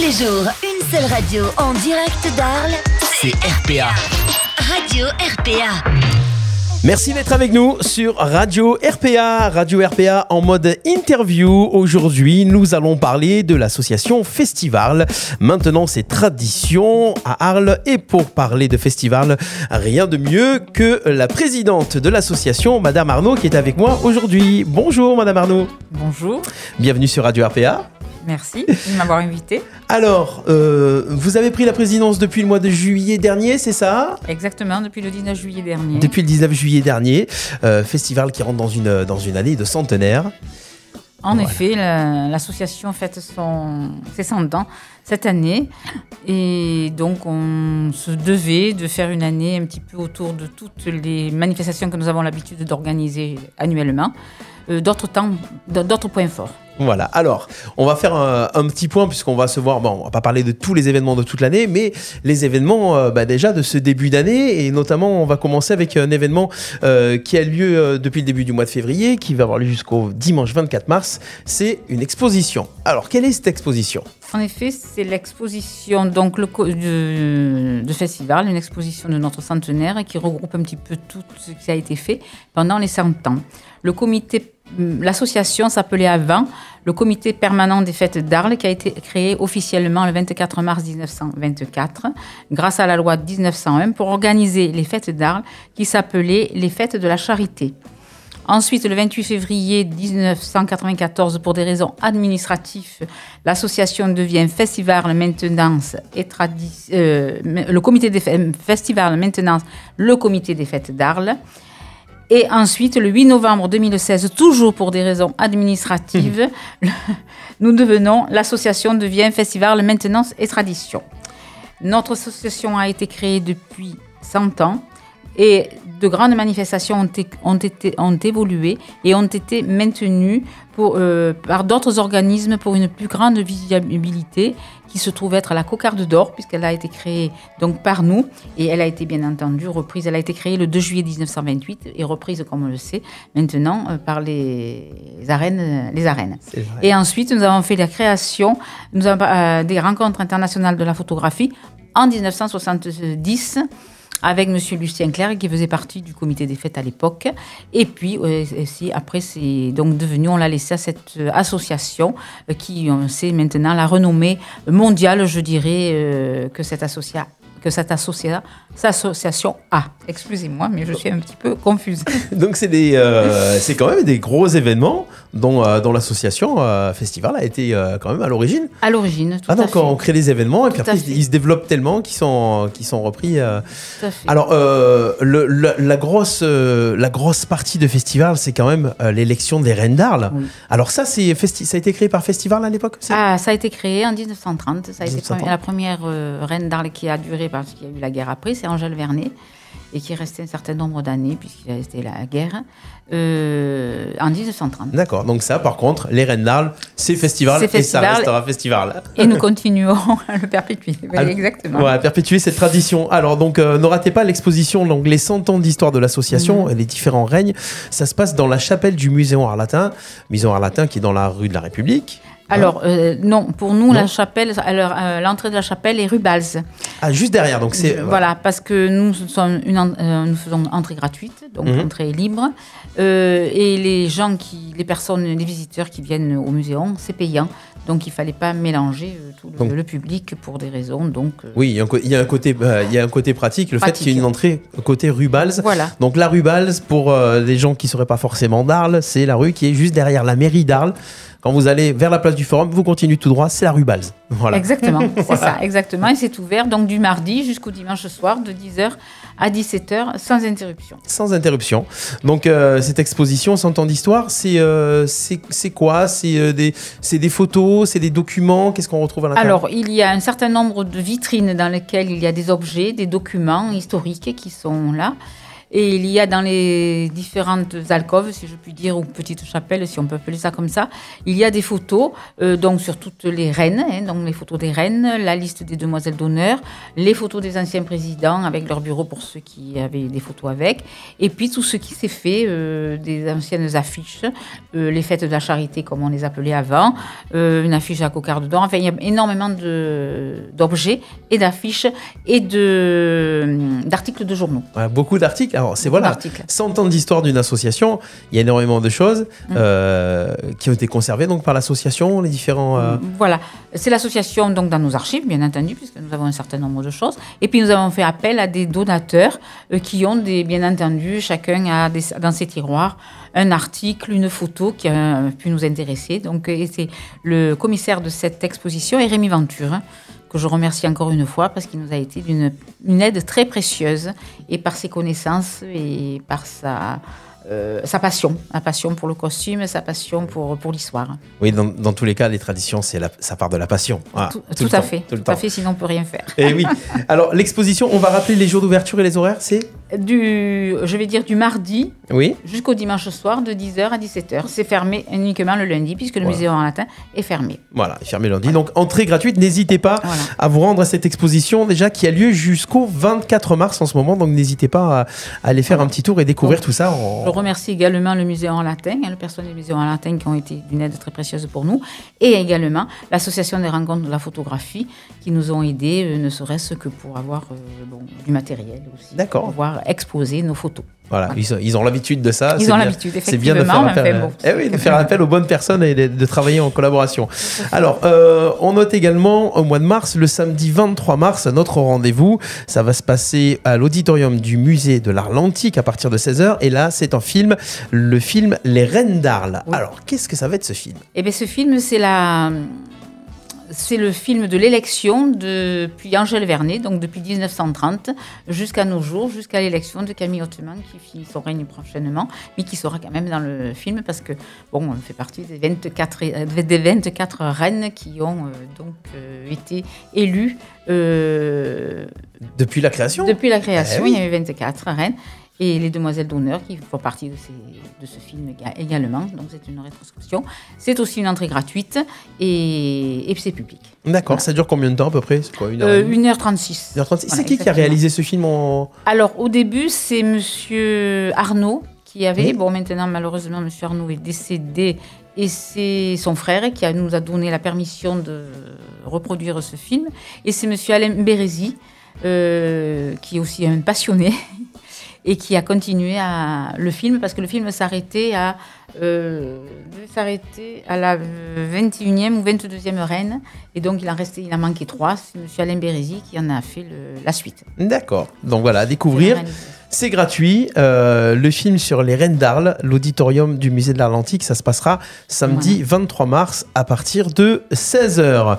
les jours, une seule radio en direct d'Arles. C'est RPA. Radio RPA. Merci d'être avec nous sur Radio RPA. Radio RPA en mode interview. Aujourd'hui, nous allons parler de l'association Festival. Maintenant, c'est tradition à Arles. Et pour parler de Festival, rien de mieux que la présidente de l'association, Madame Arnaud, qui est avec moi aujourd'hui. Bonjour, Madame Arnaud. Bonjour, Bienvenue sur Radio RPA. Merci de m'avoir invité. Alors, euh, vous avez pris la présidence depuis le mois de juillet dernier, c'est ça? Exactement, depuis le 19 juillet dernier. Depuis le 19 juillet dernier, euh, festival qui rentre dans une, dans une année de centenaire. en voilà. effet, la- l'association fête son, ses 100 ans cette année. Et donc, on se devait de faire une année un petit peu autour de toutes les manifestations que nous avons l'habitude d'organiser annuellement. Euh, d'autres temps, d'autres points forts. Voilà, alors on va faire un, un petit point puisqu'on va se voir, bon on va pas parler de tous les événements de toute l'année, mais les événements euh, bah, déjà de ce début d'année et notamment on va commencer avec un événement euh, qui a lieu depuis le début du mois de février, qui va avoir lieu jusqu'au dimanche 24 mars, c'est une exposition. Alors quelle est cette exposition? En effet, c'est l'exposition donc le de, de festival, une exposition de notre centenaire qui regroupe un petit peu tout ce qui a été fait pendant les 100 ans. Le comité, l'association s'appelait avant le comité permanent des fêtes d'Arles qui a été créé officiellement le 24 mars 1924 grâce à la loi de 1901 pour organiser les fêtes d'Arles qui s'appelaient les fêtes de la charité. Ensuite, le 28 février 1994, pour des raisons administratives, l'association devient Festival Maintenance euh, le comité des fê- Festival Maintenance, le comité des fêtes d'Arles. Et ensuite, le 8 novembre 2016, toujours pour des raisons administratives, nous devenons, l'association devient Festival Maintenance et Tradition. Notre association a été créée depuis 100 ans et de grandes manifestations ont, été, ont évolué et ont été maintenues pour, euh, par d'autres organismes pour une plus grande visibilité qui se trouve être la cocarde d'or puisqu'elle a été créée donc par nous et elle a été bien entendu reprise. Elle a été créée le 2 juillet 1928 et reprise, comme on le sait, maintenant euh, par les arènes. Les arènes. Et ensuite, nous avons fait la création nous avons, euh, des rencontres internationales de la photographie en 1970 avec Monsieur Lucien Clerc qui faisait partie du comité des fêtes à l'époque. Et puis, euh, aussi, après, c'est donc devenu, on l'a laissé à cette euh, association euh, qui, on sait maintenant, la renommée mondiale, je dirais, euh, que cette association que cette associa- cette association a. Excusez-moi, mais je suis un petit peu confuse. Donc c'est des, euh, c'est quand même des gros événements dont, euh, dont l'association euh, Festival a été quand même à l'origine. À l'origine, tout Ah à donc fait. on crée des événements et puis à après ils, ils se développent tellement qu'ils sont, sont repris. Tout à fait. Alors le- le- la, grosse, la grosse partie de Festival c'est quand même l'élection des reines d'Arles. Oui. Alors ça, c'est ça a été créé par Festival à l'époque Ah, ça a été créé en 1930. Ça a été 1930. la première reine d'Arles qui a duré parce qu'il y a eu la guerre après. C'est Angèle Vernet et qui est restée un certain nombre d'années puisqu'il a resté la guerre euh, en 1930. D'accord, donc ça par contre, les reines d'Arles, c'est Festival et ça restera Festival. Et nous continuerons à le perpétuer. Exactement. Ouais, perpétuer cette tradition. Alors donc euh, ne ratez pas l'exposition donc les 100 ans d'histoire de l'association et les différents règnes. Ça se passe dans la chapelle du Muséum Arlatin, Muséum Arlatin qui est dans la rue de la République. Alors, euh, non, pour nous, Non la chapelle, alors, euh, l'entrée de la chapelle est rue Balz. Ah juste derrière donc c'est Voilà, parce que nous, sommes une, euh, nous faisons entrée gratuite, donc Mhm. entrée libre. Euh, et les gens, qui, les personnes, les visiteurs qui viennent au muséum, c'est payant. Donc il fallait pas mélanger euh, tout le, Donc- le public pour des raisons. Donc euh, Oui, il y a un, co- il y a un côté euh, il y a un côté pratique, le fait qu'il y ait une entrée côté rue Balz. voilà. Donc la rue Balz, pour euh, les gens qui ne seraient pas forcément d'Arles, c'est la rue qui est juste derrière la mairie d'Arles. Quand vous allez vers la place du Forum, vous continuez tout droit, c'est la rue Balz. Voilà. Exactement, c'est ça, exactement. Et c'est ouvert donc du mardi jusqu'au dimanche soir de 10h à 17h sans interruption. Sans interruption. Donc euh, cette exposition 100 ans d'histoire, c'est euh, c'est quoi? C'est euh, des, c'est des photos, c'est des documents? Qu'est-ce qu'on retrouve à l'intérieur? Alors, il y a un certain nombre de vitrines dans lesquelles il y a des objets, des documents historiques qui sont là. Et il y a dans les différentes alcôves, si je puis dire, ou petites chapelles, si on peut appeler ça comme ça, il y a des photos, euh, donc sur toutes les reines, hein, donc les photos des reines, la liste des demoiselles d'honneur, les photos des anciens présidents avec leur bureau pour ceux qui avaient des photos avec, et puis tout ce qui s'est fait, euh, des anciennes affiches, euh, les fêtes de la charité comme on les appelait avant, une affiche à cocarde d'or, enfin il y a énormément d'objets et d'affiches et d'articles de journaux. Beaucoup d'articles. Alors, c'est voilà, d'articles. 100 ans d'histoire d'une association. Il y a énormément de choses Mm. euh, qui ont été conservées donc par l'association, les différents. euh, Voilà, c'est l'association donc dans nos archives, bien entendu, puisque nous avons un certain nombre de choses. Et puis nous avons fait appel à des donateurs euh, qui ont des, bien entendu, chacun a des- dans ses tiroirs un article, une photo qui a pu nous intéresser. Donc c'est le commissaire de cette exposition, est Rémi Venture. hein, que je remercie encore une fois parce qu'il nous a été d'une une aide très précieuse et par ses connaissances et par sa, euh, sa passion, sa passion pour le costume, sa passion pour, pour l'histoire. Oui, dans, dans tous les cas, les traditions, c'est ça part de la passion. Voilà, Tout, tout tout le à temps, fait, tout à fait, sinon on peut rien faire. Et oui. Alors, l'exposition, on va rappeler les jours d'ouverture et les horaires, c'est Du, je vais dire du mardi Oui. jusqu'au dimanche soir de 10h à 17h. C'est fermé uniquement le lundi puisque le Voilà. musée en latin est fermé. Voilà, fermé lundi. Donc, entrée gratuite. N'hésitez pas Voilà. à vous rendre à cette exposition déjà qui a lieu jusqu'au 24 mars en ce moment. Donc, n'hésitez pas à, à aller faire un petit tour et découvrir Donc, tout ça. en- remercie également le musée en latin, hein, le personnel du musée en latin qui ont été d'une aide très précieuse pour nous, et également l'association des rencontres de la photographie qui nous ont aidés, euh, ne serait-ce que pour avoir euh, bon, du matériel aussi, pour pouvoir exposer nos photos. Voilà, ils, ont- ils ont l'habitude de ça. Ils ont l'habitude, C'est bien de faire effectivement, appel, bon, eh oui, de faire appel aux bonnes personnes et de, de travailler en collaboration. Alors, euh, on note également au mois de mars, le samedi 23 mars, notre rendez-vous. Ça va se passer à l'auditorium du musée de l'art l'Antique à partir de 16h. Et là, c'est un film, le film Les Reines d'Arles. Oui. Alors, qu'est-ce que ça va être ce film? Eh bien, ce film, c'est la... C'est le film de l'élection depuis Angèle Vernet, donc depuis 1930 jusqu'à nos jours, jusqu'à l'élection de Camille Hauteman qui finit son règne prochainement, mais qui sera quand même dans le film parce que, bon, on fait partie des 24, euh, des 24 reines qui ont euh, donc euh, été élues euh, Depuis la création? depuis la création. Eh oui. Il y a eu 24 reines. Et les demoiselles d'honneur qui font partie de, ces- de ce film éga- également. Donc c'est une rétroscription. C'est aussi une entrée gratuite et, et c'est public. D'accord, Voilà. ça dure combien de temps à peu près? C'est quoi, une heure Euh, et demie 1h36. 1h36. Voilà, C'est qui qui a réalisé ce film en... Alors au début, c'est monsieur Arnaud qui avait. Oui. Bon, maintenant, malheureusement, monsieur Arnaud est décédé. Et c'est son frère qui a- nous a donné la permission de reproduire ce film. Et c'est monsieur Alain Bérézy, euh, qui est aussi un passionné, et qui a continué à le film, parce que le film s'arrêtait à, euh, devait s'arrêter à la 21e ou 22e reine. Et donc, il en restait, il en manquait trois. C'est monsieur Alain Bérézy qui en a fait le- la suite. D'accord. Donc voilà, à découvrir. C'est gratuit. Euh, le film sur les Reines d'Arles, l'auditorium du musée de l'Art Atlantique, ça se passera samedi 23 mars à partir de 16h.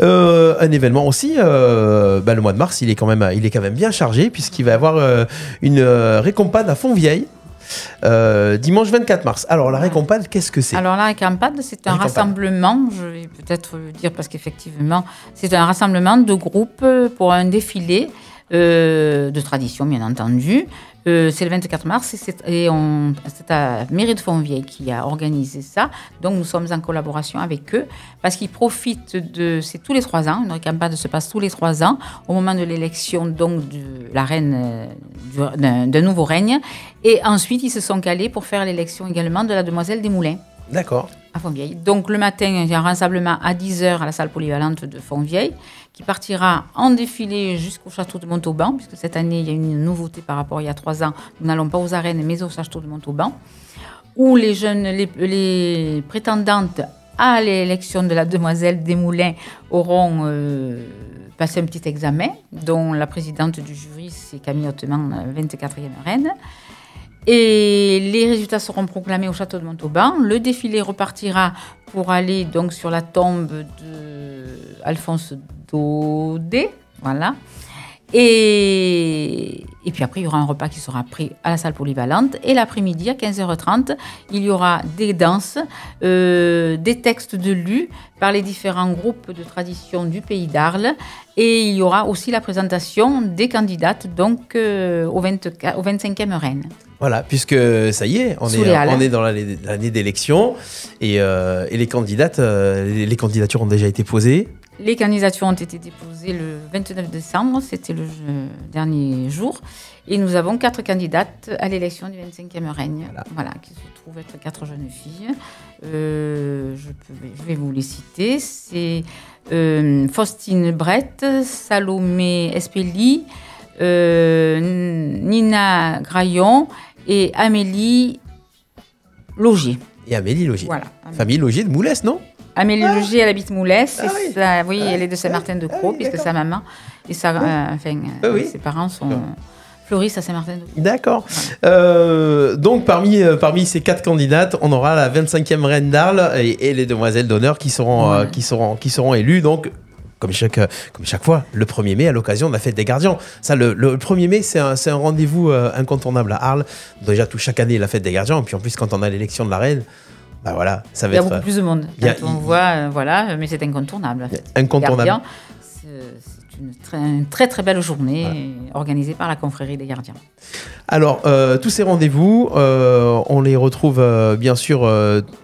Euh, un événement aussi, euh, bah, le mois de mars, il est quand même, il est quand même bien chargé puisqu'il va y avoir une récompade à Fontvieille. Euh, dimanche 24 mars. Alors la récompade, qu'est-ce que c'est? Alors la campade, c'est un rassemblement, je vais peut-être le dire parce qu'effectivement, c'est un rassemblement de groupes pour un défilé euh, de tradition, bien entendu. Euh, c'est le 24 mars et c'est à Mairie de Fontvieille qui a organisé ça. Donc nous sommes en collaboration avec eux parce qu'ils profitent de... C'est tous les trois ans, une campagne se passe tous les trois ans au moment de l'élection donc de la reine euh, du- d'un d'un nouveau règne. Et ensuite, ils se sont calés pour faire l'élection également de la demoiselle des Moulins D'accord. À Fontvieille. Donc le matin, il y a un rassemblement à 10h à la salle polyvalente de Fontvieille qui partira en défilé jusqu'au château de Montauban, puisque cette année, il y a une nouveauté par rapport à il y a trois ans. Nous n'allons pas aux arènes, mais au château de Montauban, où les jeunes, les, prétendantes à l'élection de la demoiselle Desmoulins auront euh, passé un petit examen, dont la présidente du jury, c'est Camille Hauteman, 24e reine. Et les résultats seront proclamés au château de Montauban. Le défilé repartira pour aller donc sur la tombe de Alphonse Daudet, voilà. Et, puis après, il y aura un repas qui sera pris à la salle polyvalente. Et l'après-midi, à 15h30, il y aura des danses, euh, des textes de lus par les différents groupes de tradition du pays d'Arles. Et il y aura aussi la présentation des candidates donc, euh, au, 24 au 25e Rennes. Voilà, puisque ça y est, on, Sous est, on dans l'année d'élection et, euh, et les candidates, euh, les, candidatures ont déjà été posées. Les candidatures ont été déposées le 29 décembre, c'était le dernier jour. Et nous avons quatre candidates à l'élection du 25e règne, voilà. qui se trouvent être quatre jeunes filles. Euh, je, peux- je vais vous les citer. C'est euh, Faustine Brett, Salomé Espelli, euh, Nina Graillon et Amélie Logier. Et Amélie Logier. Voilà. Famille Logier de Moulès, non Amélie Logier, elle habite Moulès. Ah oui. oui, elle est de Saint-Martin-de-Croix, Ah puisque sa maman et sa, euh, enfin, euh, Ah oui. ses parents sont fleuristes à Saint-Martin-de-Croix. D'accord. Euh, donc parmi, parmi ces quatre candidates, on aura la 25e reine d'Arles et, et les demoiselles d'honneur qui seront, euh, Ouais. qui seront, qui seront élues. Donc comme chaque, euh, comme chaque fois, le 1er mai à l'occasion de la fête des gardiens. Ça, le, le 1er mai, c'est un, un rendez-vous euh, incontournable à Arles. Déjà, tout chaque année, la fête des gardiens. Et puis en plus, quand on a l'élection de la reine, bah voilà, ça va Il y a être beaucoup plus de monde. a- on il- voit, euh, voilà, mais c'est incontournable. incontournable. Une très, une très très belle journée organisée par la confrérie des gardiens. Alors, euh, tous ces rendez-vous, euh, on les retrouve euh, bien sûr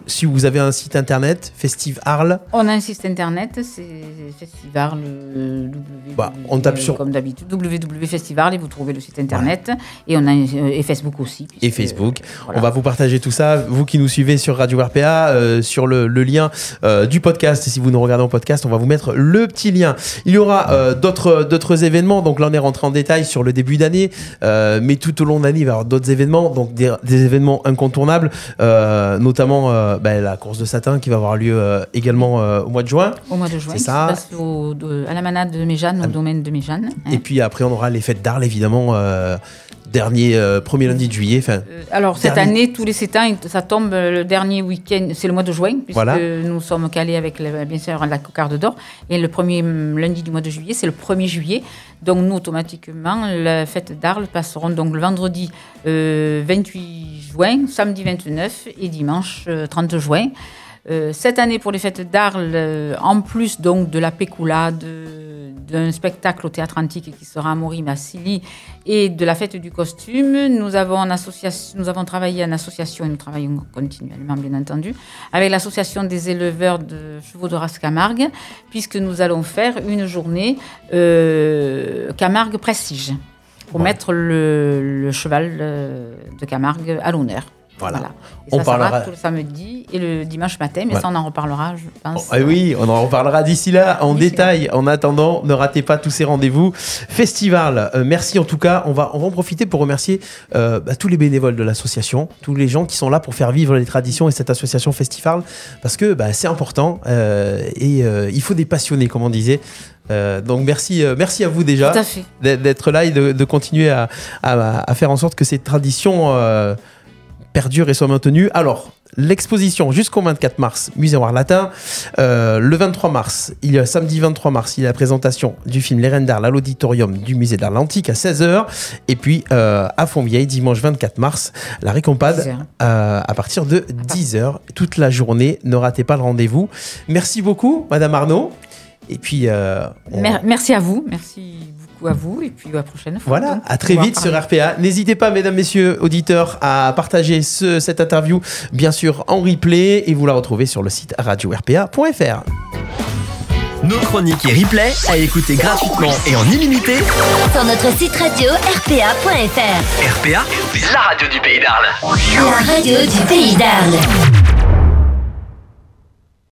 si vous avez un site internet, Festive Arles. On a un site internet, c'est Festival euh, W. Bah, on tape sur- Comme d'habitude, www.festival et vous trouvez le site internet. Et on a et Facebook aussi. et Facebook. voilà. On va vous partager tout ça. Vous qui nous suivez sur Radio RPA, sur le, le lien du podcast. Et si vous nous regardez en podcast, on va vous mettre le petit lien. Il y aura d'autres d'autres événements. Donc là, on est rentré en détail sur le début d'année. Euh, mais tout au long de l'année, il va y avoir d'autres événements. Donc des, des événements incontournables, euh, notamment euh, ben, la course de satin qui va avoir lieu également au mois de juin. Au mois de juin, C'est ça. se passe au- de- à la manade de Méjeanne, au domaine de Méjeanne. hein. Et puis après, on aura les fêtes d'Arles, évidemment, dernier euh, premier lundi de juillet. Enfin, Euh, Alors, cette Dernier- année, tous les sept ans, ça tombe euh, le dernier week-end, c'est le mois de juin, puisque Voilà. nous sommes calés avec, le- bien sûr, la cocarde d'or. Et le premier hum, lundi du mois de juillet, c'est le 1er juillet. Donc, nous, automatiquement, la fête d'Arles passeront donc le vendredi euh, 28 juin, samedi 29 et dimanche euh, 30 juin. Cette année, pour les fêtes d'Arles, en plus donc de la pécula, de- d'un spectacle au théâtre antique qui sera à Morim à Silly et de la fête du costume, nous avons, en association, nous avons travaillé en association et nous travaillons continuellement, bien entendu, avec l'association des éleveurs de chevaux de race Camargue, puisque nous allons faire une journée euh, Camargue Prestige pour Ouais. mettre le, le cheval euh, de Camargue à l'honneur. Voilà. Et On ça, ça va parlera- tout le samedi et le dimanche matin, mais ça, on en reparlera, je pense. Ah oui, on en reparlera d'ici là en là. détail. En attendant, ne ratez pas tous ces rendez-vous. Festival, euh, merci en tout cas. On va, on va en profiter pour remercier euh, bah, tous les bénévoles de l'association, tous les gens qui sont là pour faire vivre les traditions et cette association Festival, parce que bah, c'est important euh, et il faut des passionnés, comme on disait. Euh, donc merci, euh, merci à vous déjà d'être d'être là et de, de continuer à, à- à faire en sorte que ces traditions euh, perdurent et soient maintenues. Alors, l'exposition jusqu'au 24 mars, Musée Noir Latin. Euh, le 23 mars, il y a samedi 23 mars, il y a la présentation du film Les Reines d'Arles à l'auditorium du Musée d'Arles Antique à 16h. Et puis euh, à Fontvieille, dimanche 24 mars, la récompade 10 heures. euh, à partir de 10h toute la journée. Ne ratez pas le rendez-vous. Merci beaucoup, Madame Arnaud. Et puis, euh, on- merci à vous, merci beaucoup à vous, et puis à la prochaine fois. voilà, à très vite sur. RPA. N'hésitez pas, mesdames, messieurs, auditeurs, à partager ce- cette interview, bien sûr, en replay, et vous la retrouvez sur le site radio-rpa.fr. Nos chroniques et replays à écouter gratuitement et en illimité. Sur notre site radio rpa.fr. RPA, la radio du pays d'Arles. La radio du pays d'Arles.